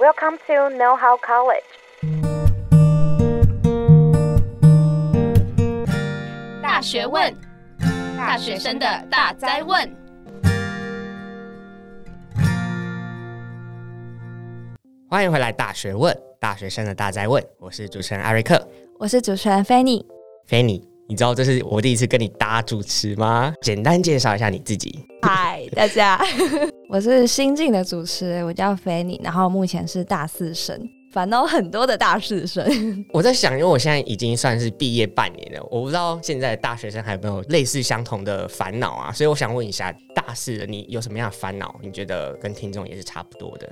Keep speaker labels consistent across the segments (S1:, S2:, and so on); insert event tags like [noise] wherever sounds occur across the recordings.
S1: Welcome to Know How College。
S2: 大学问，大学生的大哉问。
S3: 欢迎回来，大学问，大学生的大哉问。我是主持人艾瑞克，
S4: 我是主持人菲尼。
S3: 你知道这是我第一次跟你搭主持吗？简单介绍一下你自己。
S4: 嗨，[laughs] 大家，[laughs] 我是新进的主持人，我叫菲尼，然后目前是大四生，烦恼很多的大四生。[laughs]
S3: 我在想，因为我现在已经算是毕业半年了，我不知道现在的大学生还有没有类似相同的烦恼啊，所以我想问一下，大四的你有什么样的烦恼？你觉得跟听众也是差不多的？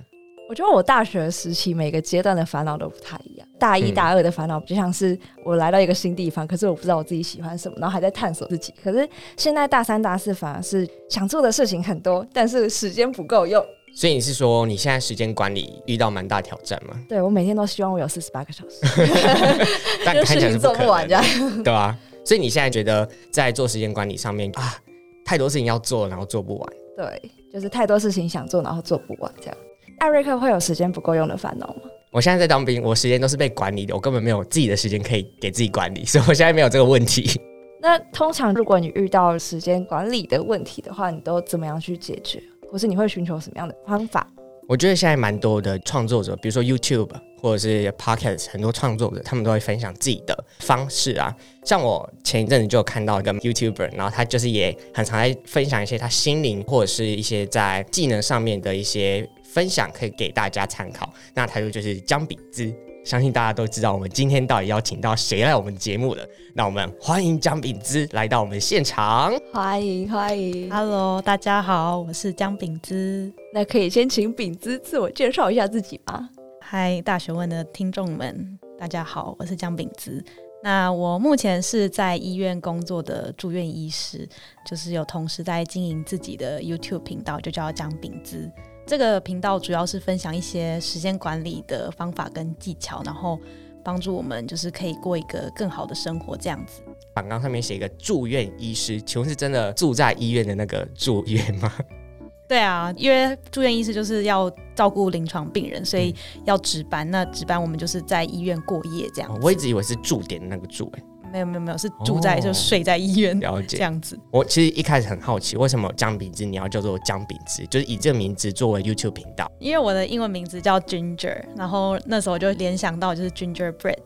S4: 我觉得我大学时期每个阶段的烦恼都不太一样。大一、大二的烦恼就像是我来到一个新地方，可是我不知道我自己喜欢什么，然后还在探索自己。可是现在大三、大四反而是想做的事情很多，但是时间不够用。
S3: 所以你是说你现在时间管理遇到蛮大挑战吗？
S4: 对，我每天都希望我有四十八个小时，[laughs]
S3: 但 [laughs] 看起来是做不完这样，
S4: 对
S3: 吧？所以你现在觉得在做时间管理上面啊，太多事情要做，然后做不完。
S4: 对，就是太多事情想做，然后做不完这样。艾瑞克会有时间不够用的烦恼吗？
S3: 我现在在当兵，我时间都是被管理的，我根本没有自己的时间可以给自己管理，所以我现在没有这个问题。
S4: 那通常如果你遇到时间管理的问题的话，你都怎么样去解决？或是你会寻求什么样的方法？
S3: 我觉得现在蛮多的创作者，比如说 YouTube 或者是 Podcast，很多创作者他们都会分享自己的方式啊。像我前一阵子就看到一个 YouTuber，然后他就是也很常在分享一些他心灵或者是一些在技能上面的一些。分享可以给大家参考。那他就就是姜饼之，相信大家都知道我们今天到底邀请到谁来我们节目了。那我们欢迎姜饼之来到我们现场。
S4: 欢迎欢迎
S5: ，Hello，大家好，我是姜饼之。
S4: 那可以先请饼之自我介绍一下自己吗？
S5: 嗨，大学问的听众们，大家好，我是姜饼之。那我目前是在医院工作的住院医师，就是有同时在经营自己的 YouTube 频道，就叫姜饼资。这个频道主要是分享一些时间管理的方法跟技巧，然后帮助我们就是可以过一个更好的生活这样子。
S3: 榜纲上面写一个住院医师，请问是真的住在医院的那个住院吗？
S5: 对啊，因为住院医师就是要照顾临床病人，所以要值班。那值班我们就是在医院过夜这
S3: 样我一直以为是驻点的那个住欸。
S5: 没有没有没有，是住在、哦、就睡在医院，了解这样子。
S3: 我其实一开始很好奇，为什么姜饼子你要叫做姜饼子，就是以这个名字作为 YouTube 频道？
S5: 因为我的英文名字叫 Ginger，然后那时候就联想到就是 Gingerbread，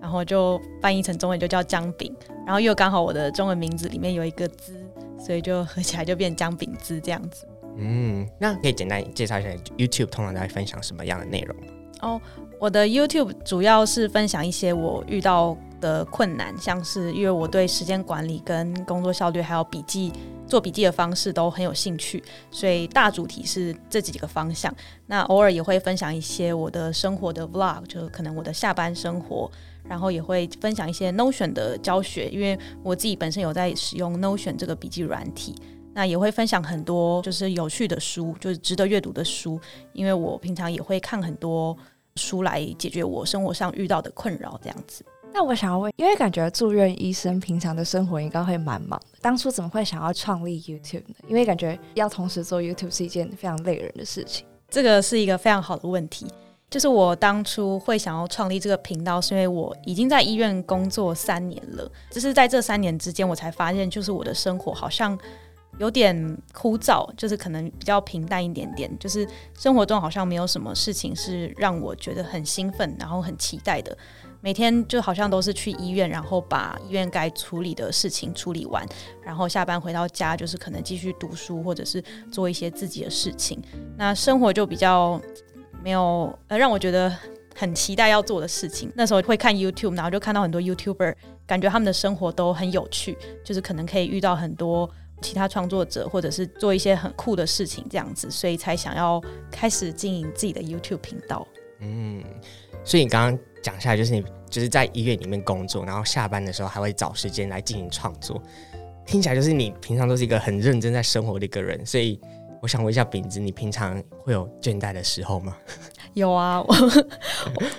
S5: 然后就翻译成中文就叫姜饼，然后又刚好我的中文名字里面有一个资，所以就合起来就变姜饼资这样子。
S3: 嗯，那可以简单介绍一下 YouTube 通常在分享什么样的内容吗？
S5: 哦，我的 YouTube 主要是分享一些我遇到的困难，像是因为我对时间管理跟工作效率还有笔记做笔记的方式都很有兴趣，所以大主题是这几个方向。那偶尔也会分享一些我的生活的 Vlog，就可能我的下班生活，然后也会分享一些 Notion 的教学，因为我自己本身有在使用 Notion 这个笔记软体。那也会分享很多就是有趣的书，就是值得阅读的书，因为我平常也会看很多书来解决我生活上遇到的困扰，这样子。
S4: 那我想要问，因为感觉住院医生平常的生活应该会蛮忙的，当初怎么会想要创立 YouTube 呢？因为感觉要同时做 YouTube 是一件非常累人的事情。
S5: 这个是一个非常好的问题，就是我当初会想要创立这个频道，是因为我已经在医院工作三年了，只是在这三年之间，我才发现，就是我的生活好像有点枯燥，就是可能比较平淡一点点，就是生活中好像没有什么事情是让我觉得很兴奋，然后很期待的。每天就好像都是去医院，然后把医院该处理的事情处理完，然后下班回到家就是可能继续读书，或者是做一些自己的事情。那生活就比较没有呃让我觉得很期待要做的事情。那时候会看 YouTube，然后就看到很多 YouTuber，感觉他们的生活都很有趣，就是可能可以遇到很多其他创作者，或者是做一些很酷的事情这样子，所以才想要开始经营自己的 YouTube 频道。
S3: 嗯，所以你刚刚。讲下来就是你就是在医院里面工作，然后下班的时候还会找时间来进行创作，听起来就是你平常都是一个很认真在生活的一个人。所以我想问一下饼子，你平常会有倦怠的时候吗？[laughs]
S5: 有啊，[laughs] 我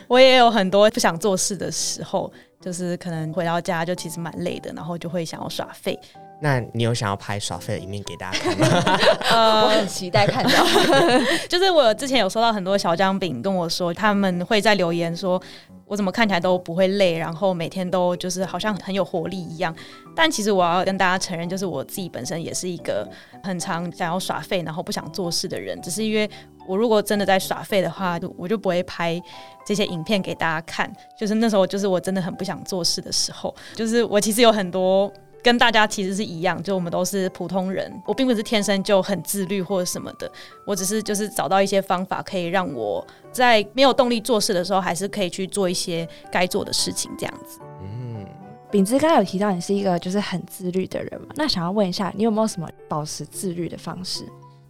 S5: 我也有很多不想做事的时候，就是可能回到家就其实蛮累的，然后就会想要耍废。
S3: 那你有想要拍耍废的一面给大家看吗？[laughs]
S4: 呃，我很期待看到。[laughs]
S5: 就是我之前有收到很多小姜饼跟我说，他们会在留言说，我怎么看起来都不会累，然后每天都就是好像很有活力一样。但其实我要跟大家承认，就是我自己本身也是一个很常想要耍废，然后不想做事的人。只是因为我如果真的在耍废的话，我就不会拍这些影片给大家看。就是那时候，就是我真的很不想做事的时候，就是我其实有很多。跟大家其实是一样，就我们都是普通人，我并不是天生就很自律或者什么的，我只是就是找到一些方法，可以让我在没有动力做事的时候，还是可以去做一些该做的事情，这样子。
S3: 嗯，
S4: 秉之刚刚有提到你是一个就是很自律的人嘛，那想要问一下，你有没有什么保持自律的方式？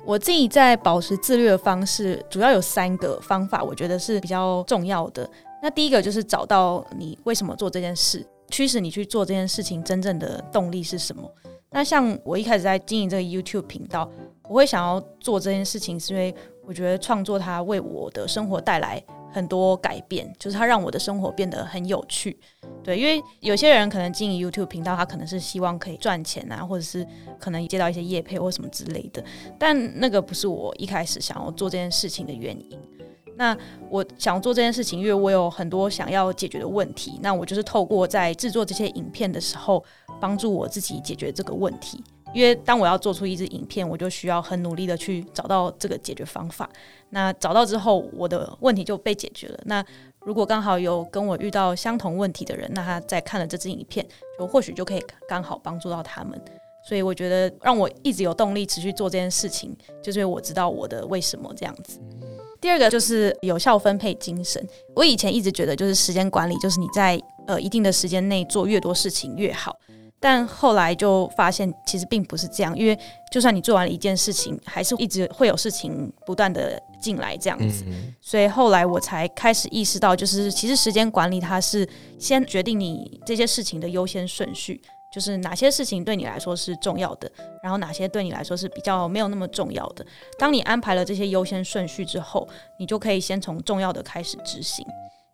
S5: 我自己在保持自律的方式，主要有三个方法，我觉得是比较重要的。那第一个就是找到你为什么做这件事。驱使你去做这件事情真正的动力是什么？那像我一开始在经营这个 YouTube 频道，我会想要做这件事情，是因为我觉得创作它为我的生活带来很多改变，就是它让我的生活变得很有趣。对，因为有些人可能经营 YouTube 频道，他可能是希望可以赚钱啊，或者是可能接到一些业配或什么之类的，但那个不是我一开始想要做这件事情的原因。那我想做这件事情，因为我有很多想要解决的问题。那我就是透过在制作这些影片的时候，帮助我自己解决这个问题。因为当我要做出一支影片，我就需要很努力的去找到这个解决方法。那找到之后，我的问题就被解决了。那如果刚好有跟我遇到相同问题的人，那他在看了这支影片，就或许就可以刚好帮助到他们。所以我觉得让我一直有动力持续做这件事情，就是因为我知道我的为什么这样子。第二个就是有效分配精神。我以前一直觉得，就是时间管理，就是你在呃一定的时间内做越多事情越好。但后来就发现，其实并不是这样，因为就算你做完了一件事情，还是一直会有事情不断的进来这样子。所以后来我才开始意识到，就是其实时间管理它是先决定你这些事情的优先顺序。就是哪些事情对你来说是重要的，然后哪些对你来说是比较没有那么重要的。当你安排了这些优先顺序之后，你就可以先从重要的开始执行。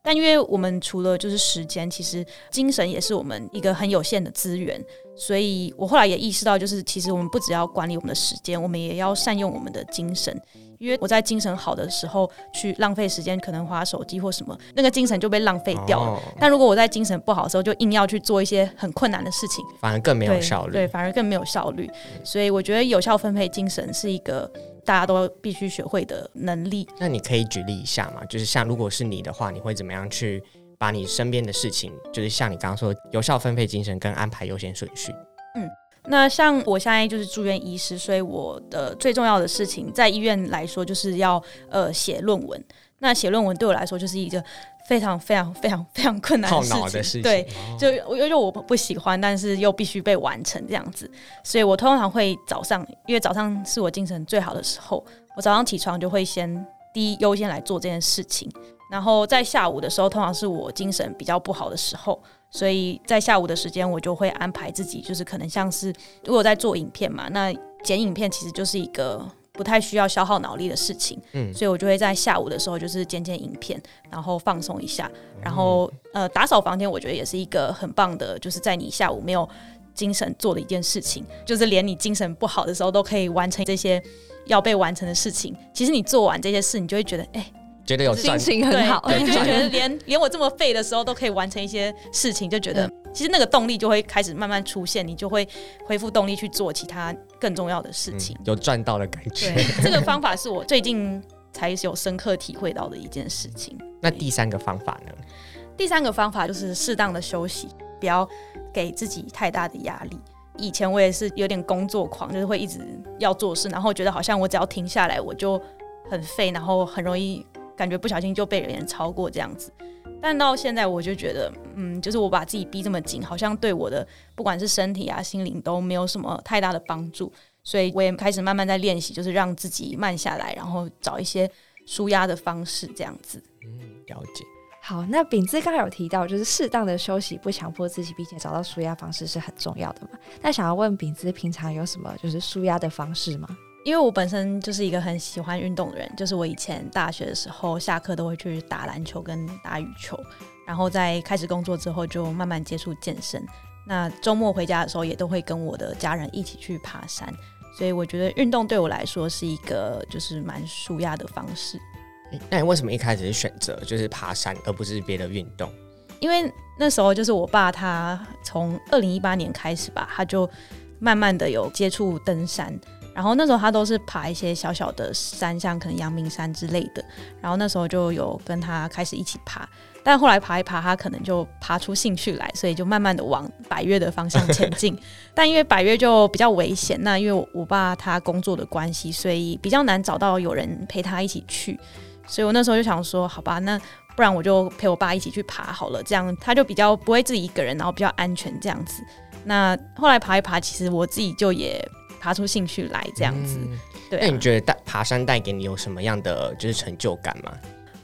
S5: 但因为我们除了就是时间，其实精神也是我们一个很有限的资源，所以我后来也意识到，就是其实我们不只要管理我们的时间，我们也要善用我们的精神。因为我在精神好的时候去浪费时间，可能花手机或什么，那个精神就被浪费掉了。哦、但如果我在精神不好的时候，就硬要去做一些很困难的事情，
S3: 反而更没有效率。
S5: 对，对，反而更没有效率。所以我觉得有效分配精神是一个大家都必须学会的能力。
S3: 那你可以举例一下吗？就是像如果是你的话，你会怎么样去把你身边的事情，就是像你刚刚说有效分配精神跟安排优先顺序？
S5: 嗯。那像我现在就是住院医师，所以我的最重要的事情在医院来说，就是要呃写论文。那写论文对我来说就是一个非常非常非常非常困难的事情。
S3: 的事情
S5: 对，就因为我不喜欢，但是又必须被完成这样子，所以我通常会早上，因为早上是我精神最好的时候，我早上起床就会先第一优先来做这件事情。然后在下午的时候，通常是我精神比较不好的时候。所以在下午的时间，我就会安排自己，就是可能像是如果在做影片嘛，那剪影片其实就是一个不太需要消耗脑力的事情，嗯，所以我就会在下午的时候就是剪剪影片，然后放松一下，然后呃打扫房间，我觉得也是一个很棒的，就是在你下午没有精神做的一件事情，就是连你精神不好的时候都可以完成这些要被完成的事情。其实你做完这些事，你就会觉得哎。欸
S3: 觉得有
S4: 心情很好，
S5: 对，就觉得连连我这么废的时候都可以完成一些事情，就觉得其实那个动力就会开始慢慢出现，你就会恢复动力去做其他更重要的事情，
S3: 嗯、有赚到的感觉。
S5: 对，这个方法是我最近才有深刻体会到的一件事情。[laughs]
S3: 那第三个方法呢？
S5: 第三个方法就是适当的休息，不要给自己太大的压力。以前我也是有点工作狂，就是会一直要做事，然后觉得好像我只要停下来我就很废，然后很容易。感觉不小心就被人超过这样子，但到现在我就觉得，嗯，就是我把自己逼这么紧，好像对我的不管是身体啊、心灵都没有什么太大的帮助，所以我也开始慢慢在练习，就是让自己慢下来，然后找一些舒压的方式，这样子。
S3: 嗯，了解。
S4: 好，那饼子刚刚有提到，就是适当的休息，不强迫自己，并且找到舒压方式是很重要的嘛？那想要问饼子，平常有什么就是舒压的方式吗？
S5: 因为我本身就是一个很喜欢运动的人，就是我以前大学的时候下课都会去打篮球跟打羽球，然后在开始工作之后就慢慢接触健身。那周末回家的时候，也都会跟我的家人一起去爬山。所以我觉得运动对我来说是一个就是蛮舒压的方式。
S3: 那你为什么一开始是选择就是爬山，而不是别的运动？
S5: 因为那时候就是我爸他从二零一八年开始吧，他就慢慢的有接触登山，然后那时候他都是爬一些小小的山，像可能阳明山之类的，然后那时候就有跟他开始一起爬。但后来爬一爬，他可能就爬出兴趣来，所以就慢慢的往百岳的方向前进。[laughs] 但因为百岳就比较危险，那因为我爸他工作的关系，所以比较难找到有人陪他一起去。所以我那时候就想说，好吧，那不然我就陪我爸一起去爬好了，这样他就比较不会自己一个人，然后比较安全这样子。那后来爬一爬，其实我自己就也爬出兴趣来这样子。嗯、对、啊，
S3: 那你觉得带爬山带给你有什么样的就是成就感吗？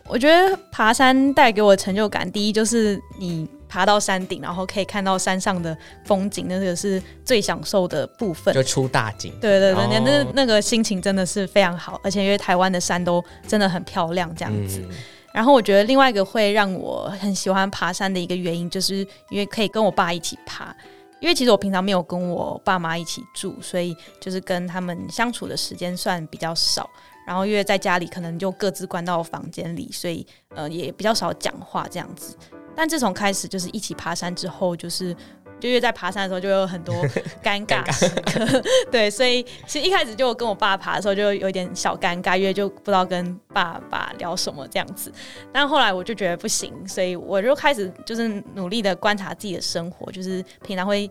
S5: 我觉得爬山带给我的成就感，第一就是你爬到山顶，然后可以看到山上的风景，那个是最享受的部分，
S3: 就出大景。
S5: 对对对，哦、那那个心情真的是非常好，而且因为台湾的山都真的很漂亮，这样子。嗯、然后我觉得另外一个会让我很喜欢爬山的一个原因，就是因为可以跟我爸一起爬。因为其实我平常没有跟我爸妈一起住，所以就是跟他们相处的时间算比较少。然后因为在家里可能就各自关到房间里，所以呃也比较少讲话这样子。但自从开始就是一起爬山之后，就是就因为在爬山的时候就有很多 [laughs] 尴尬时刻，尬 [laughs] 对，所以其实一开始就跟我爸爬的时候就有点小尴尬，因为就不知道跟爸爸聊什么这样子。但后来我就觉得不行，所以我就开始就是努力的观察自己的生活，就是平常会。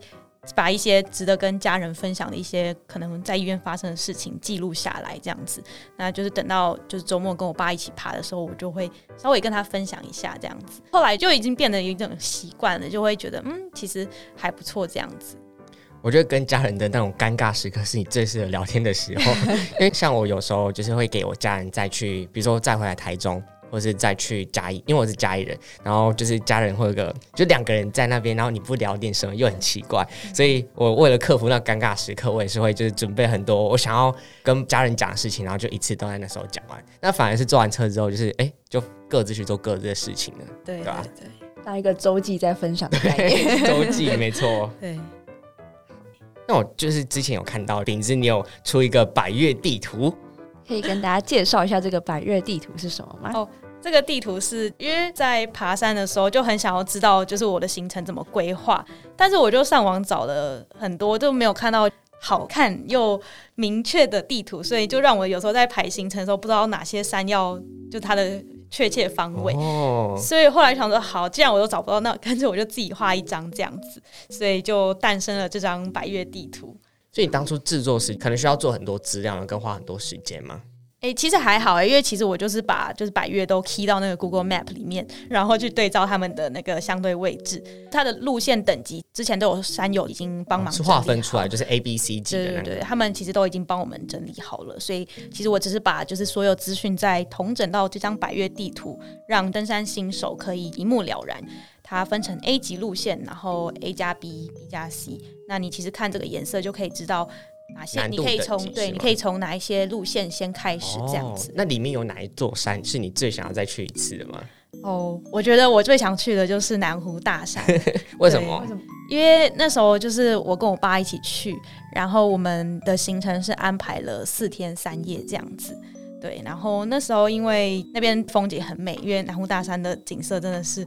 S5: 把一些值得跟家人分享的一些可能在医院发生的事情记录下来，这样子，那就是等到就是周末跟我爸一起爬的时候，我就会稍微跟他分享一下这样子。后来就已经变得有一种习惯了，就会觉得嗯，其实还不错这样子。
S3: 我觉得跟家人的那种尴尬时刻是你最适合聊天的时候，因为像我有时候就是会给我家人再去，比如说再回来台中。或是再去嘉义，因为我是嘉义人，然后就是家人会有个，就两个人在那边，然后你不聊点什么又很奇怪，所以我为了克服那尴尬时刻，我也是会就是准备很多我想要跟家人讲的事情，然后就一次都在那时候讲完。那反而是坐完车之后，就是哎、欸，就各自去做各自的事情了，
S5: 对
S3: 对吧？
S5: 对，
S4: 当一个周记在分享的概念，[laughs]
S3: 周记没错。[laughs]
S5: 对。
S3: 那我就是之前有看到饼子，你有出一个百越地图，
S4: 可以跟大家介绍一下这个百越地图是什么吗？
S5: 哦。这个地图是因为在爬山的时候就很想要知道，就是我的行程怎么规划，但是我就上网找了很多，就没有看到好看又明确的地图，所以就让我有时候在排行程的时候不知道哪些山要就它的确切方位。哦，所以后来想说，好，既然我都找不到，那干脆我就自己画一张这样子，所以就诞生了这张百月地图。
S3: 所以你当初制作时可能需要做很多资料，跟花很多时间吗？
S5: 哎、欸，其实还好哎、欸，因为其实我就是把就是百越都 key 到那个 Google Map 里面，然后去对照他们的那个相对位置，它的路线等级之前都有山友已经帮忙
S3: 划、哦、分出来，就是 A B C 级的、那个。
S5: 对对对，他们其实都已经帮我们整理好了，所以其实我只是把就是所有资讯再统整到这张百越地图，让登山新手可以一目了然。它分成 A 级路线，然后 A 加 B，B 加 C，那你其实看这个颜色就可以知哪些你可以从对，你可以从哪一些路线先开始这样子。
S3: 哦，那里面有哪一座山是你最想要再去一次的吗？
S5: 哦，我觉得我最想去的就是南湖大山。[laughs]
S3: 为什么？
S5: 因为那时候就是我跟我爸一起去，然后我们的行程是安排了四天三夜这样子。对，然后那时候因为那边风景很美，因为南湖大山的景色真的是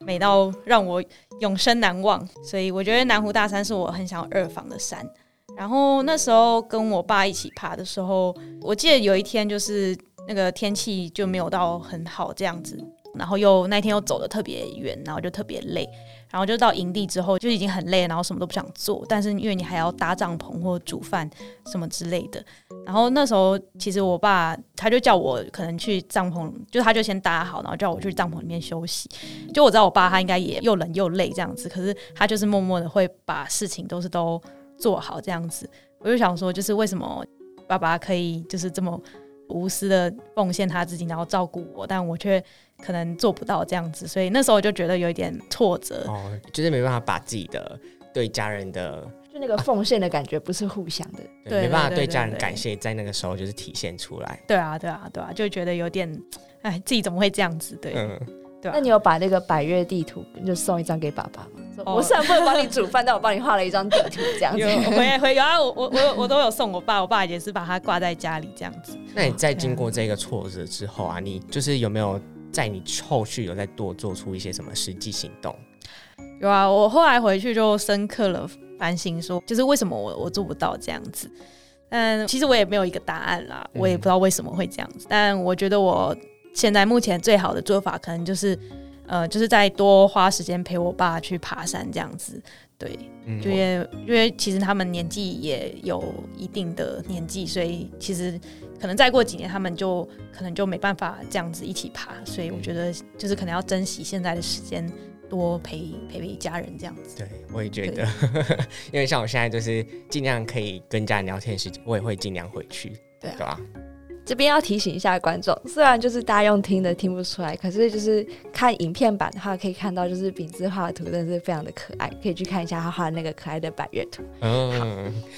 S5: 美到让我永生难忘，所以我觉得南湖大山是我很想要二访的山。然后那时候跟我爸一起爬的时候，我记得有一天就是那个天气就没有到很好这样子，然后又那天又走得特别远，然后就特别累，然后就到营地之后就已经很累，然后什么都不想做，但是因为你还要搭帐篷或煮饭什么之类的，然后那时候其实我爸他就叫我可能去帐篷，就他就先搭好，然后叫我去帐篷里面休息。就我知道我爸他应该也又冷又累这样子，可是他就是默默的会把事情都是都。做好这样子，我就想说，就是为什么爸爸可以就是这么无私的奉献他自己，然后照顾我，但我却可能做不到这样子，所以那时候我就觉得有一点挫折，
S3: 哦，就是没办法把自己的对家人的
S4: 就那个奉献的感觉不是互相的，[laughs]
S3: 啊、对，没办法对家人感谢，在那个时候就是体现出来。
S5: 对啊，对啊，对啊，就觉得有点，哎，自己怎么会这样子？对，嗯，对啊。
S4: 那你有把那个百月地图就送一张给爸爸吗？
S5: 哦
S4: 我虽然不能帮你煮饭，但我帮你画了一张地图，这样子。
S5: 有会会有啊，我 [laughs] 我我我都有送我爸，我爸也是把它挂在家里这样子。
S3: 那你在经过这个挫折之后啊，你就是有没有在你后续有再多做出一些什么实际行动？
S5: 有啊，我后来回去就深刻了反省，说就是为什么我我做不到这样子。嗯，其实我也没有一个答案啦，我也不知道为什么会这样子。嗯、但我觉得我现在目前最好的做法，可能就是呃，就是再多花时间陪我爸去爬山这样子。对，嗯、就因为因为其实他们年纪也有一定的年纪，所以其实可能再过几年，他们就可能就没办法这样子一起爬。所以我觉得就是可能要珍惜现在的时间。多陪陪陪家人这样子，
S3: 对，我也觉得，[laughs] 因为像我现在就是尽量可以跟家人聊天时间，我也会尽量回去，对吧？
S4: 这边要提醒一下观众，虽然就是大家用听的听不出来，可是就是看影片版的话，可以看到就是饼子画的图真的是非常的可爱，可以去看一下他画的那个可爱的百月图。嗯，好，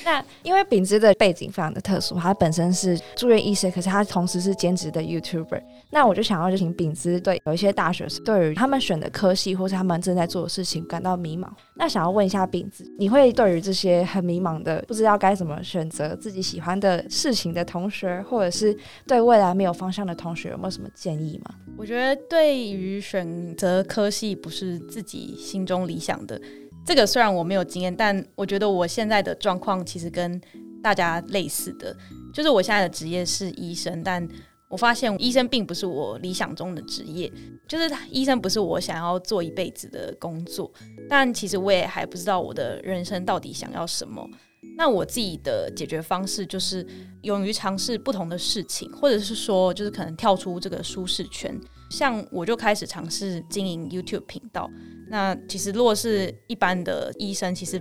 S4: 那因为饼子的背景非常的特殊，他本身是住院医师，可是他同时是兼职的 YouTuber。那我就想要就请饼子对有一些大学生对于他们选的科系或是他们正在做的事情感到迷茫，那想要问一下饼子，你会对于这些很迷茫的不知道该怎么选择自己喜欢的事情的同学，或者是对未来没有方向的同学有没有什么建议吗？
S5: 我觉得对于选择科系不是自己心中理想的，这个虽然我没有经验，但我觉得我现在的状况其实跟大家类似的，就是我现在的职业是医生，但我发现医生并不是我理想中的职业，就是医生不是我想要做一辈子的工作，但其实我也还不知道我的人生到底想要什么。那我自己的解决方式就是勇于尝试不同的事情，或者是说，就是可能跳出这个舒适圈。像我就开始尝试经营 YouTube 频道。那其实如果是一般的医生，其实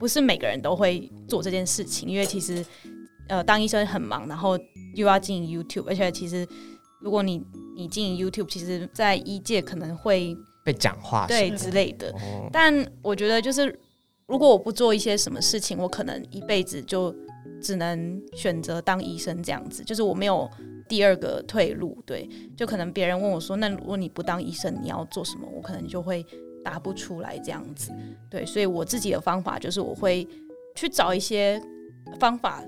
S5: 不是每个人都会做这件事情，因为其实呃当医生很忙，然后又要经营 YouTube，而且其实如果你你经营 YouTube，其实在医界可能会
S3: 被讲话
S5: 对之类的。但我觉得就是。如果我不做一些什么事情，我可能一辈子就只能选择当医生这样子，就是我没有第二个退路。对，就可能别人问我说：“那如果你不当医生，你要做什么？”我可能就会答不出来这样子。对，所以我自己的方法就是我会去找一些方法，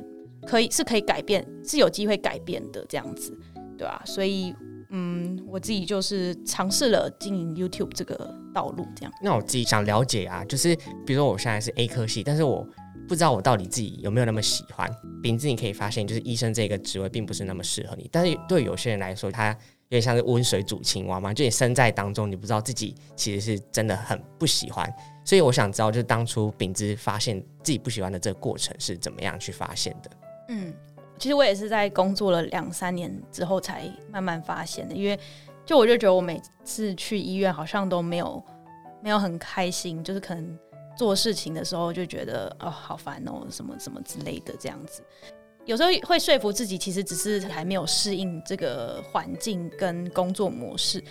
S5: 可以是可以改变，是有机会改变的这样子，对吧？所以。嗯，我自己就是尝试了经营 YouTube 这个道路，这样。
S3: 那我自己想了解啊，就是比如说我现在是 A 科系，但是我不知道我到底自己有没有那么喜欢。秉子，你可以发现，就是医生这个职位并不是那么适合你。但是对有些人来说，他有点像是温水煮青蛙嘛，就你身在当中，你不知道自己其实是真的很不喜欢。所以我想知道，就是当初秉子发现自己不喜欢的这个过程是怎么样去发现的？
S5: 嗯。其实我也是在工作了两三年之后才慢慢发现的，因为就我就觉得我每次去医院好像都没有没有很开心，就是可能做事情的时候就觉得哦好烦哦什么什么之类的这样子，有时候会说服自己，其实只是还没有适应这个环境跟工作模式。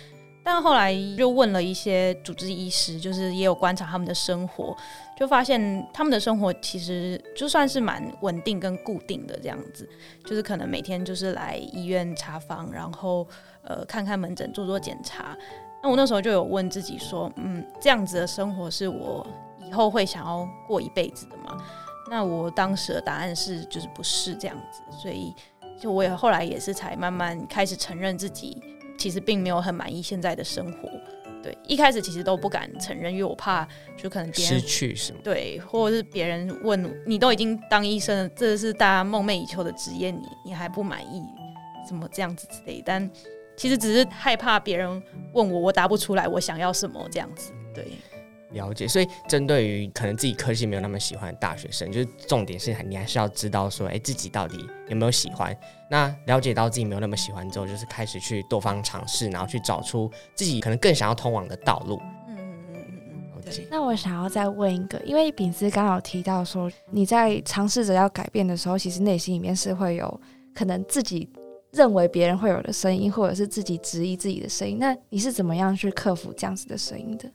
S5: 但后来就问了一些主治医师，就是也有观察他们的生活，就发现他们的生活其实就算是蛮稳定跟固定的这样子，就是可能每天就是来医院查房，然后呃看看门诊，做做检查。那我那时候就有问自己说，嗯，这样子的生活是我以后会想要过一辈子的吗？那我当时的答案是，就是不是这样子。所以就我也后来也是才慢慢开始承认自己。其实并没有很满意现在的生活，对，一开始其实都不敢承认，因为我怕就可能别人
S3: 失去什么，
S5: 对，或者是别人问你都已经当医生了，这是大家梦寐以求的职业，你你还不满意，怎么这样子之类？但其实只是害怕别人问我，我答不出来，我想要什么这样子，对。
S3: 了解，所以针对于可能自己科系没有那么喜欢的大学生，就是重点是你还是要知道说，哎，自己到底有没有喜欢。那了解到自己没有那么喜欢之后，就是开始去多方尝试，然后去找出自己可能更想要通往的道路。嗯嗯嗯嗯
S4: 嗯。对。那我想要再问一个，因为饼子刚好提到说，你在尝试着要改变的时候，其实内心里面是会有可能自己认为别人会有的声音，或者是自己质疑自己的声音。那你是怎么样去克服这样子的声音的？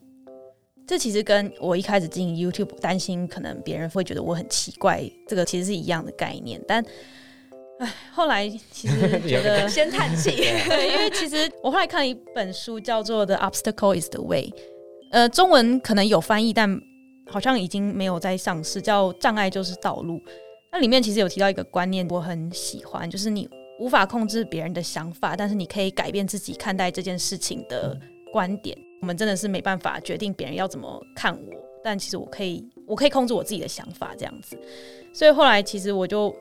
S5: 这其实跟我一开始经营 YouTube 担心可能别人会觉得我很奇怪，这个其实是一样的概念。但，唉，后来其实 [laughs] 觉得
S4: 先叹气，[laughs]
S5: 对，因为其实我后来看了一本书叫做《The Obstacle Is the Way》，呃，中文可能有翻译，但好像已经没有在上市，叫《障碍就是道路》。那里面其实有提到一个观念，我很喜欢，就是你无法控制别人的想法，但是你可以改变自己看待这件事情的观点。我们真的是没办法决定别人要怎么看我，但其实我可以，我可以控制我自己的想法，这样子。所以后来其实我就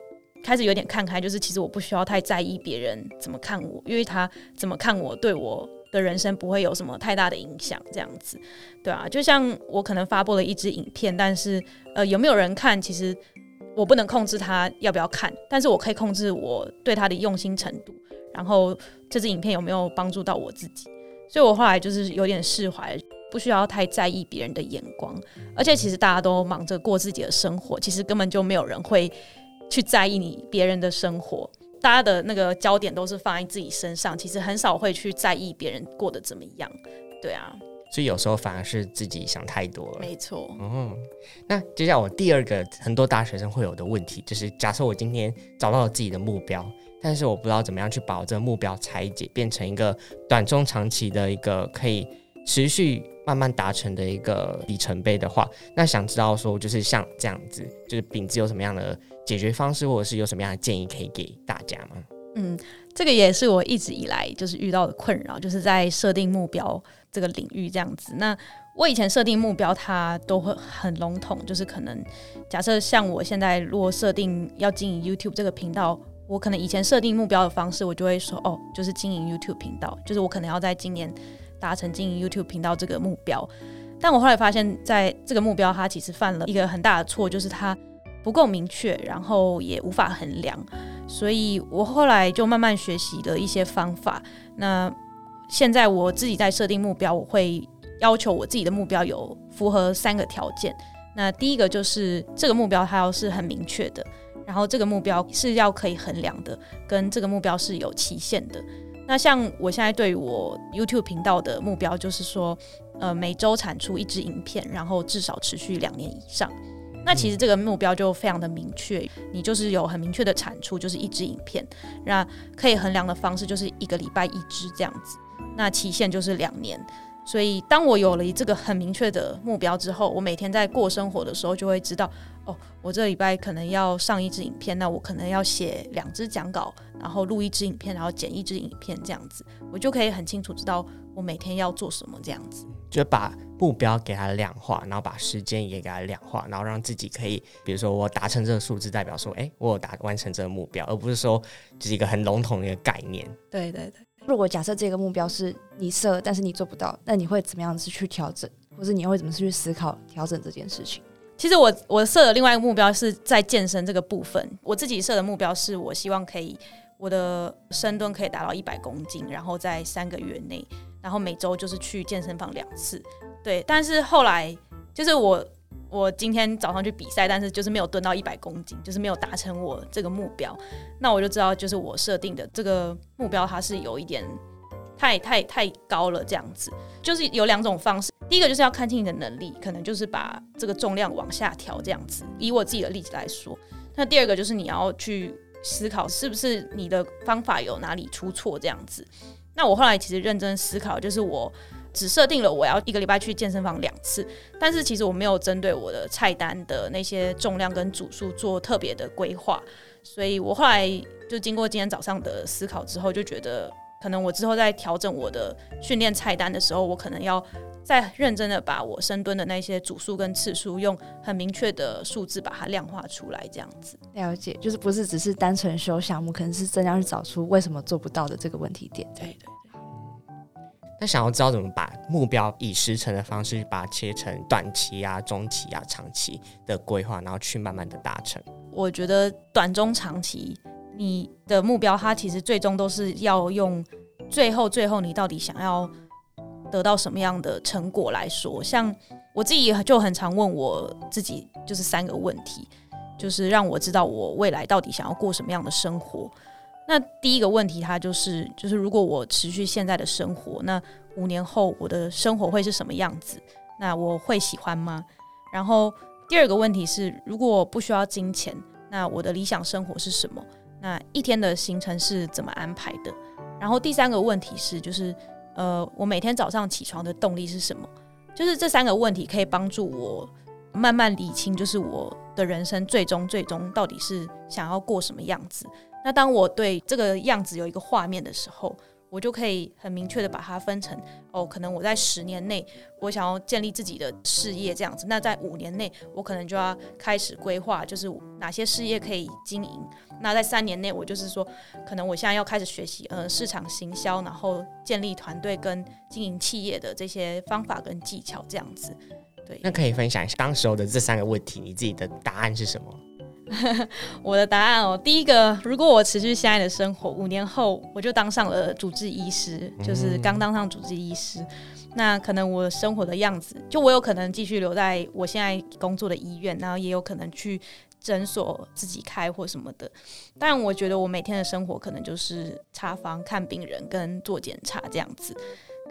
S5: 开始有点看开，就是其实我不需要太在意别人怎么看我，因为他怎么看我，对我的人生不会有什么太大的影响，这样子，对啊，就像我可能发布了一支影片，但是呃有没有人看，其实。我不能控制他要不要看，但是我可以控制我对他的用心程度，然后这支影片有没有帮助到我自己，所以我后来就是有点释怀，不需要太在意别人的眼光，而且其实大家都忙着过自己的生活，其实根本就没有人会去在意你别人的生活，大家的那个焦点都是放在自己身上，其实很少会去在意别人过得怎么样，对啊。
S3: 所以有时候反而是自己想太多了。
S5: 没错。
S3: 嗯，那接下来我第二个很多大学生会有的问题，就是假设我今天找到了自己的目标，但是我不知道怎么样去把我这目标拆解，变成一个短中长期的一个可以持续慢慢达成的一个里程碑的话，那想知道说，就是像这样子，就是饼子有什么样的解决方式，或者是有什么样的建议可以给大家吗？
S5: 嗯，这个也是我一直以来就是遇到的困扰，就是在设定目标。这个领域这样子，那我以前设定目标，它都会很笼统，就是可能假设像我现在如果设定要经营 YouTube 这个频道，我可能以前设定目标的方式，我就会说哦，就是经营 YouTube 频道，就是我可能要在今年达成经营 YouTube 频道这个目标。但我后来发现，在这个目标它其实犯了一个很大的错，就是它不够明确，然后也无法衡量，所以我后来就慢慢学习了一些方法。那现在我自己在设定目标，我会要求我自己的目标有符合三个条件。那第一个就是这个目标它要是很明确的，然后这个目标是要可以衡量的，跟这个目标是有期限的。那像我现在对于我 YouTube 频道的目标就是说，呃，每周产出一支影片，然后至少持续两年以上。那其实这个目标就非常的明确，你就是有很明确的产出，就是一支影片。那可以衡量的方式就是一个礼拜一支这样子。那期限就是两年，所以当我有了这个很明确的目标之后，我每天在过生活的时候就会知道，哦，我这礼拜可能要上一支影片，那我可能要写两支讲稿，然后录一支影片，然后剪一支影片，这样子，我就可以很清楚知道我每天要做什么，这样子，
S3: 就把目标给它量化，然后把时间也给它量化，然后让自己可以，比如说我达成这个数字，代表说，哎，我有达完成这个目标，而不是说就是一个很笼统的一个概念。
S5: 对对对。
S4: 如果假设这个目标是你设，但是你做不到，那你会怎么样子去调整，或是你会怎么去思考调整这件事情？
S5: 其实我我设的另外一个目标是在健身这个部分，我自己设的目标是我希望可以我的深蹲可以达到一百公斤，然后在三个月内，然后每周就是去健身房两次。对，但是后来就是我。我今天早上去比赛，但是就是没有蹲到一百公斤，就是没有达成我这个目标。那我就知道，就是我设定的这个目标，它是有一点太太太高了。这样子，就是有两种方式。第一个就是要看清你的能力，可能就是把这个重量往下调，这样子。以我自己的例子来说，那第二个就是你要去思考，是不是你的方法有哪里出错，这样子。那我后来其实认真思考，就是我。只设定了我要一个礼拜去健身房两次，但是其实我没有针对我的菜单的那些重量跟组数做特别的规划，所以我后来就经过今天早上的思考之后，就觉得可能我之后在调整我的训练菜单的时候，我可能要再认真的把我深蹲的那些组数跟次数用很明确的数字把它量化出来，这样子。
S4: 了解，就是不是只是单纯修项目，可能是真要去找出为什么做不到的这个问题点。
S5: 对对。
S3: 那想要知道怎么把目标以时程的方式把它切成短期啊、中期啊、长期的规划，然后去慢慢的达成。
S5: 我觉得短中长期你的目标，它其实最终都是要用最后最后你到底想要得到什么样的成果来说。像我自己就很常问我自己，就是三个问题，就是让我知道我未来到底想要过什么样的生活。那第一个问题，它就是就是如果我持续现在的生活，那五年后我的生活会是什么样子？那我会喜欢吗？然后第二个问题是，如果我不需要金钱，那我的理想生活是什么？那一天的行程是怎么安排的？然后第三个问题是，就是呃，我每天早上起床的动力是什么？就是这三个问题可以帮助我慢慢理清，就是我的人生最终最终到底是想要过什么样子。那当我对这个样子有一个画面的时候，我就可以很明确的把它分成哦，可能我在十年内我想要建立自己的事业这样子，那在五年内我可能就要开始规划，就是哪些事业可以经营。那在三年内我就是说，可能我现在要开始学习呃市场行销，然后建立团队跟经营企业的这些方法跟技巧这样子。对，
S3: 那可以分享一下当时候的这三个问题，你自己的答案是什么？[laughs]
S5: 我的答案哦，第一个，如果我持续现在的生活，五年后我就当上了主治医师，就是刚当上主治医师，嗯、那可能我生活的样子，就我有可能继续留在我现在工作的医院，然后也有可能去诊所自己开或什么的。但我觉得我每天的生活可能就是查房、看病人跟做检查这样子。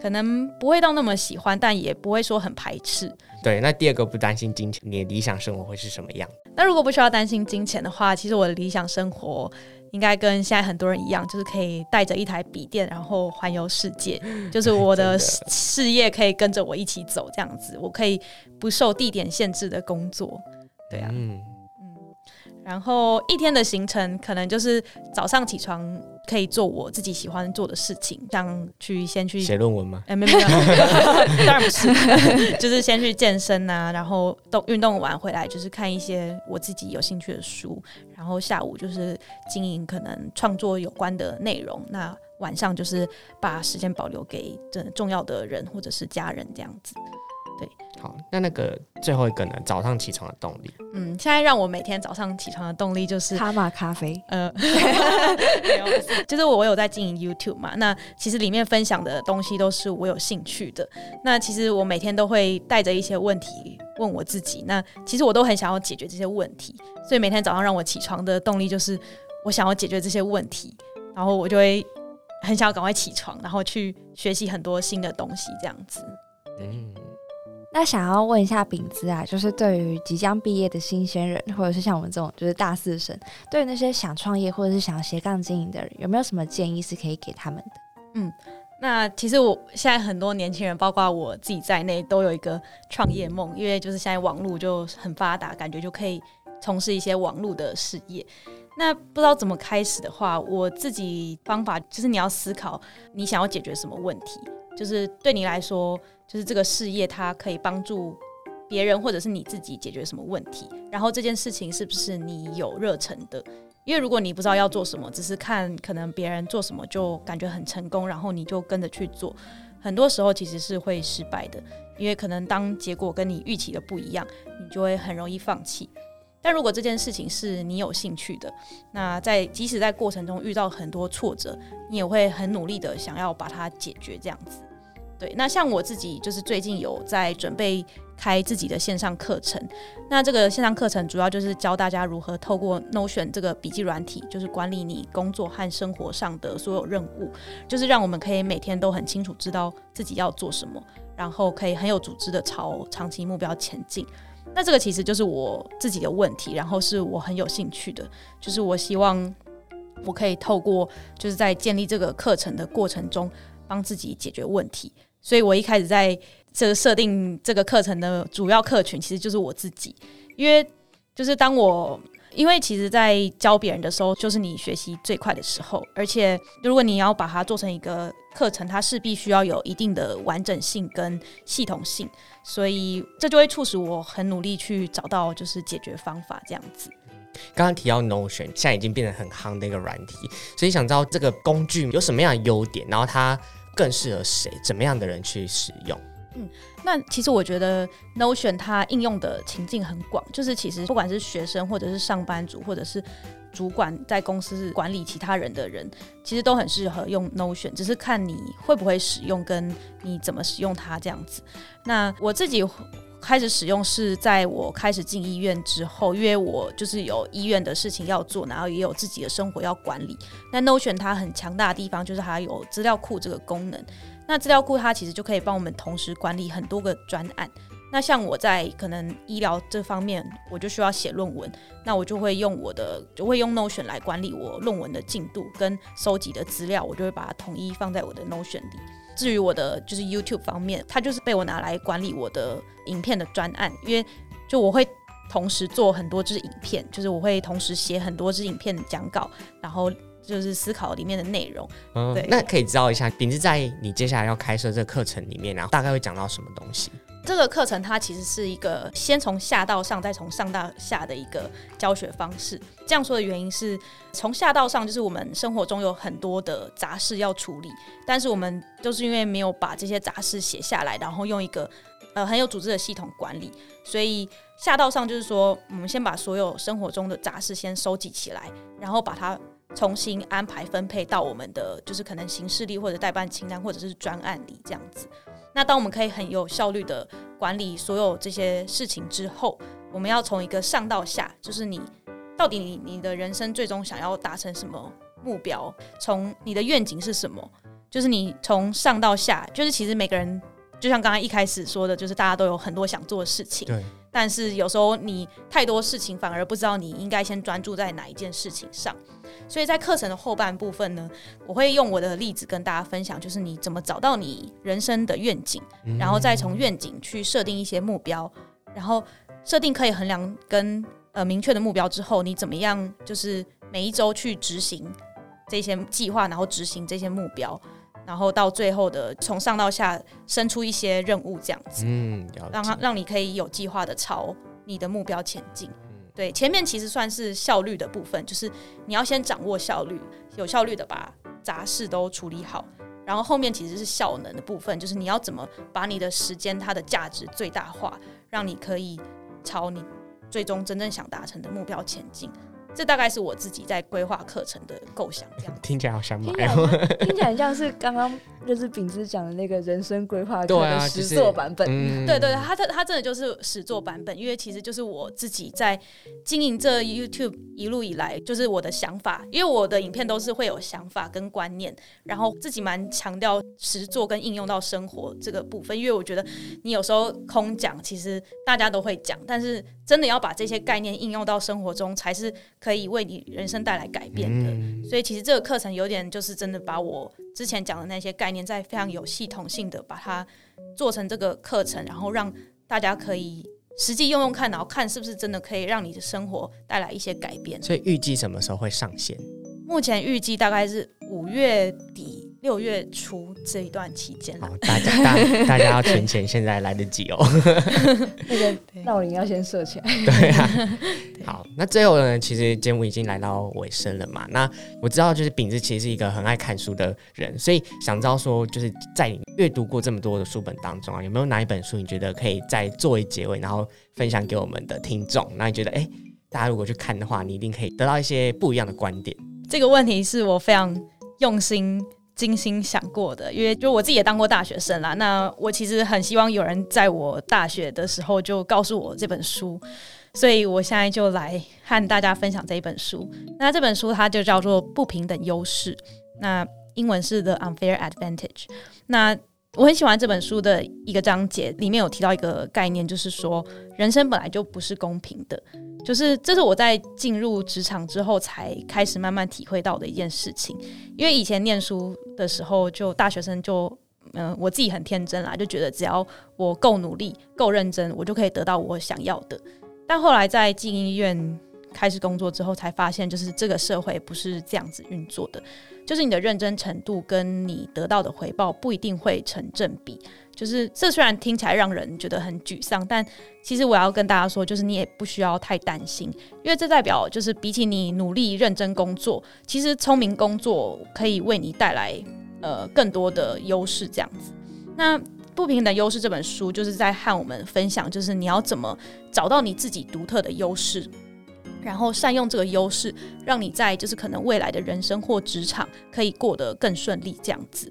S5: 可能不会到那么喜欢，但也不会说很排斥。
S3: 对，那第二个不担心金钱，你的理想生活会是什么样？
S5: 那如果不需要担心金钱的话，其实我的理想生活应该跟现在很多人一样，就是可以带着一台笔电，然后环游世界。就是我的 [laughs] 事业可以跟着我一起走，这样子，我可以不受地点限制的工作。对啊。嗯嗯然后一天的行程可能就是早上起床可以做我自己喜欢做的事情，像去先去
S3: 写论文吗？
S5: 哎，没有没有，[laughs] 当然不是，[laughs] 就是先去健身啊，然后动运动完回来就是看一些我自己有兴趣的书，然后下午就是经营可能创作有关的内容，那晚上就是把时间保留给真重要的人或者是家人这样子。对，
S3: 好，那那个最后一个呢？早上起床的动力。
S5: 嗯，现在让我每天早上起床的动力就是
S4: 卡玛咖啡。呃，[laughs]
S5: 就是我有在经营 YouTube 嘛。那其实里面分享的东西都是我有兴趣的。那其实我每天都会带着一些问题问我自己。那其实我都很想要解决这些问题，所以每天早上让我起床的动力就是我想要解决这些问题，然后我就会很想要赶快起床，然后去学习很多新的东西，这样子。嗯。
S4: 那想要问一下饼子啊，就是对于即将毕业的新鲜人，或者是像我们这种就是大四生，对于那些想创业或者是想斜杠经营的人，有没有什么建议是可以给他们的？
S5: 嗯，那其实我现在很多年轻人，包括我自己在内，都有一个创业梦，因为就是现在网络就很发达，感觉就可以从事一些网络的事业。那不知道怎么开始的话，我自己方法就是你要思考你想要解决什么问题，就是对你来说。就是这个事业，它可以帮助别人或者是你自己解决什么问题，然后这件事情是不是你有热忱的？因为如果你不知道要做什么，只是看可能别人做什么就感觉很成功，然后你就跟着去做，很多时候其实是会失败的。因为可能当结果跟你预期的不一样，你就会很容易放弃。但如果这件事情是你有兴趣的，那在即使在过程中遇到很多挫折，你也会很努力的想要把它解决，这样子。对，那像我自己就是最近有在准备开自己的线上课程，那这个线上课程主要就是教大家如何透过 Notion 这个笔记软体，就是管理你工作和生活上的所有任务，就是让我们可以每天都很清楚知道自己要做什么，然后可以很有组织的朝长期目标前进。那这个其实就是我自己的问题，然后是我很有兴趣的，就是我希望我可以透过就是在建立这个课程的过程中，帮自己解决问题。所以我一开始在这设定这个课程的主要客群，其实就是我自己，因为就是当我因为其实，在教别人的时候，就是你学习最快的时候，而且如果你要把它做成一个课程，它势必需要有一定的完整性跟系统性，所以这就会促使我很努力去找到就是解决方法这样子。
S3: 刚刚提到 Notion，现在已经变得很夯的一个软体，所以想知道这个工具有什么样的优点，然后它。更适合谁？怎么样的人去使用？
S5: 嗯，那其实我觉得 Notion 它应用的情境很广，就是其实不管是学生，或者是上班族，或者是主管在公司管理其他人的人，其实都很适合用 Notion，只是看你会不会使用，跟你怎么使用它这样子。那我自己。开始使用是在我开始进医院之后，因为我就是有医院的事情要做，然后也有自己的生活要管理。那 Notion 它很强大的地方就是它有资料库这个功能。那资料库它其实就可以帮我们同时管理很多个专案。那像我在可能医疗这方面，我就需要写论文，那我就会用我的就会用 Notion 来管理我论文的进度跟收集的资料，我就会把它统一放在我的 Notion 里。至于我的就是 YouTube 方面，它就是被我拿来管理我的影片的专案，因为就我会同时做很多支影片，就是我会同时写很多支影片的讲稿，然后就是思考里面的内容。
S3: 嗯，
S5: 对，
S3: 那可以知道一下，秉志在你接下来要开设这个课程里面，然后大概会讲到什么东西？
S5: 这个课程它其实是一个先从下到上，再从上到下的一个教学方式。这样说的原因是，从下到上就是我们生活中有很多的杂事要处理，但是我们就是因为没有把这些杂事写下来，然后用一个呃很有组织的系统管理，所以下到上就是说，我们先把所有生活中的杂事先收集起来，然后把它重新安排分配到我们的就是可能行事历或者代办清单或者是专案里这样子。那当我们可以很有效率的管理所有这些事情之后，我们要从一个上到下，就是你到底你你的人生最终想要达成什么目标？从你的愿景是什么？就是你从上到下，就是其实每个人就像刚刚一开始说的，就是大家都有很多想做的事情。
S3: 对。
S5: 但是有时候你太多事情，反而不知道你应该先专注在哪一件事情上。所以在课程的后半部分呢，我会用我的例子跟大家分享，就是你怎么找到你人生的愿景，然后再从愿景去设定一些目标，然后设定可以衡量跟呃明确的目标之后，你怎么样就是每一周去执行这些计划，然后执行这些目标。然后到最后的从上到下生出一些任务，这样子，
S3: 嗯，
S5: 让他让你可以有计划的朝你的目标前进。对，前面其实算是效率的部分，就是你要先掌握效率，有效率的把杂事都处理好。然后后面其实是效能的部分，就是你要怎么把你的时间它的价值最大化，让你可以朝你最终真正想达成的目标前进。这大概是我自己在规划课程的构想，这样
S3: 听起来好像买，
S4: 听起来像是刚刚就是秉志讲的那个人生规划课的实作版本。
S5: 对对，他他他真的就是实作版本，因为其实就是我自己在经营这 YouTube 一路以来，就是我的想法，因为我的影片都是会有想法跟观念，然后自己蛮强调实作跟应用到生活这个部分，因为我觉得你有时候空讲，其实大家都会讲，但是真的要把这些概念应用到生活中，才是。可以为你人生带来改变的，嗯、所以其实这个课程有点就是真的把我之前讲的那些概念，在非常有系统性的把它做成这个课程，然后让大家可以实际用用看，然后看是不是真的可以让你的生活带来一些改变。
S3: 所以预计什么时候会上线？
S5: 目前预计大概是五月底。六月初这一段期间，
S3: 好，大家大 [laughs] 大家要存钱，现在来得及哦。[laughs]
S4: 那个 [laughs] 闹铃要先设起来。
S3: 对啊，好，那最后呢，其实节目已经来到尾声了嘛。那我知道，就是秉子其实是一个很爱看书的人，所以想知道说，就是在你阅读过这么多的书本当中啊，有没有哪一本书你觉得可以再作为结尾，然后分享给我们的听众？那你觉得，哎，大家如果去看的话，你一定可以得到一些不一样的观点。
S5: 这个问题是我非常用心。精心想过的，因为就我自己也当过大学生啦。那我其实很希望有人在我大学的时候就告诉我这本书，所以我现在就来和大家分享这一本书。那这本书它就叫做《不平等优势》，那英文是 The Unfair Advantage。那我很喜欢这本书的一个章节，里面有提到一个概念，就是说人生本来就不是公平的。就是这是我在进入职场之后才开始慢慢体会到的一件事情，因为以前念书的时候，就大学生就嗯、我自己很天真啦，就觉得只要我够努力、够认真，我就可以得到我想要的。但后来在进医院开始工作之后，才发现就是这个社会不是这样子运作的，就是你的认真程度跟你得到的回报不一定会成正比。就是这虽然听起来让人觉得很沮丧，但其实我要跟大家说，就是你也不需要太担心，因为这代表就是比起你努力认真工作，其实聪明工作可以为你带来呃更多的优势。这样子，那不平等优势这本书就是在和我们分享，就是你要怎么找到你自己独特的优势，然后善用这个优势，让你在就是可能未来的人生或职场可以过得更顺利。这样子。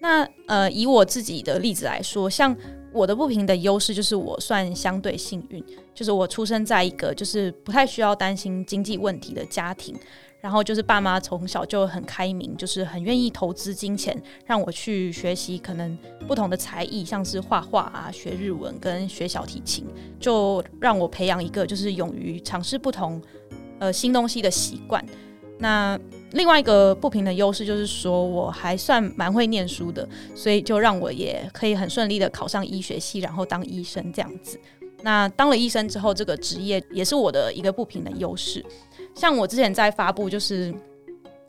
S5: 那呃，以我自己的例子来说，像我的不平的优势就是我算相对幸运，就是我出生在一个就是不太需要担心经济问题的家庭，然后就是爸妈从小就很开明，就是很愿意投资金钱让我去学习可能不同的才艺，像是画画啊、学日文跟学小提琴，就让我培养一个就是勇于尝试不同呃新东西的习惯。那另外一个不平的优势就是说我还算蛮会念书的，所以就让我也可以很顺利的考上医学系，然后当医生这样子。那当了医生之后，这个职业也是我的一个不平的优势。像我之前在发布就是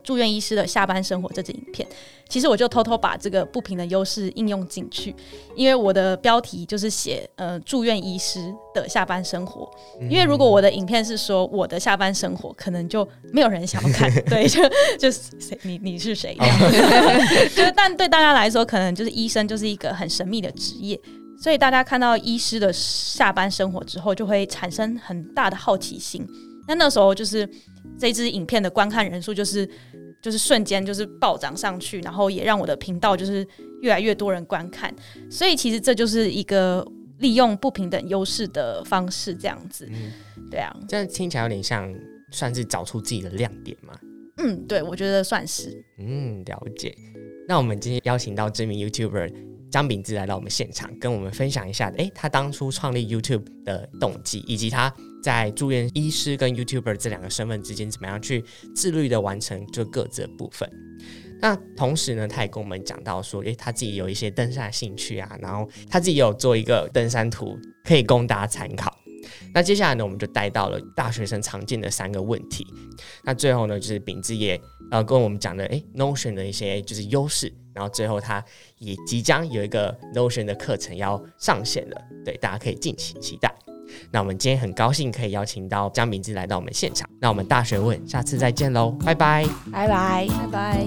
S5: 住院医师的下班生活这支影片，其实我就偷偷把这个不平的优势应用进去，因为我的标题就是写呃住院医师的下班生活。因为如果我的影片是说我的下班生活，可能就没有人想要看，[laughs] 对，就就是谁你你是谁？[laughs] 就是但对大家来说，可能就是医生就是一个很神秘的职业，所以大家看到医师的下班生活之后，就会产生很大的好奇心。那那时候就是这支影片的观看人数就是就是瞬间就是暴涨上去，然后也让我的频道就是越来越多人观看，所以其实这就是一个利用不平等优势的方式，这样子，嗯、对啊，
S3: 这样听起来有点像算是找出自己的亮点嘛？
S5: 嗯，对，我觉得算是，
S3: 嗯，了解。那我们今天邀请到知名 YouTuber。张秉志来到我们现场，跟我们分享一下，诶，他当初创立 YouTube 的动机，以及他在住院医师跟 YouTuber 这两个身份之间，怎么样去自律的完成就各自的部分。那同时呢，他也跟我们讲到说，诶，他自己有一些登山的兴趣啊，然后他自己有做一个登山图，可以供大家参考。那接下来呢，我们就带到了大学生常见的三个问题。那最后呢，就是秉志也呃跟我们讲的，诶，Notion 的一些就是优势。然后最后，他也即将有一个 Notion 的课程要上线了，对，大家可以敬请期待。那我们今天很高兴可以邀请到江明志来到我们现场。那我们大学问，下次再见喽，拜拜，
S4: 拜拜，
S5: 拜拜。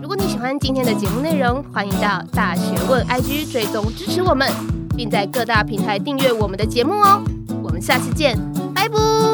S2: 如果你喜欢今天的节目内容，欢迎到大学问 IG 追踪支持我们，并在各大平台订阅我们的节目哦。我们下次见，拜拜。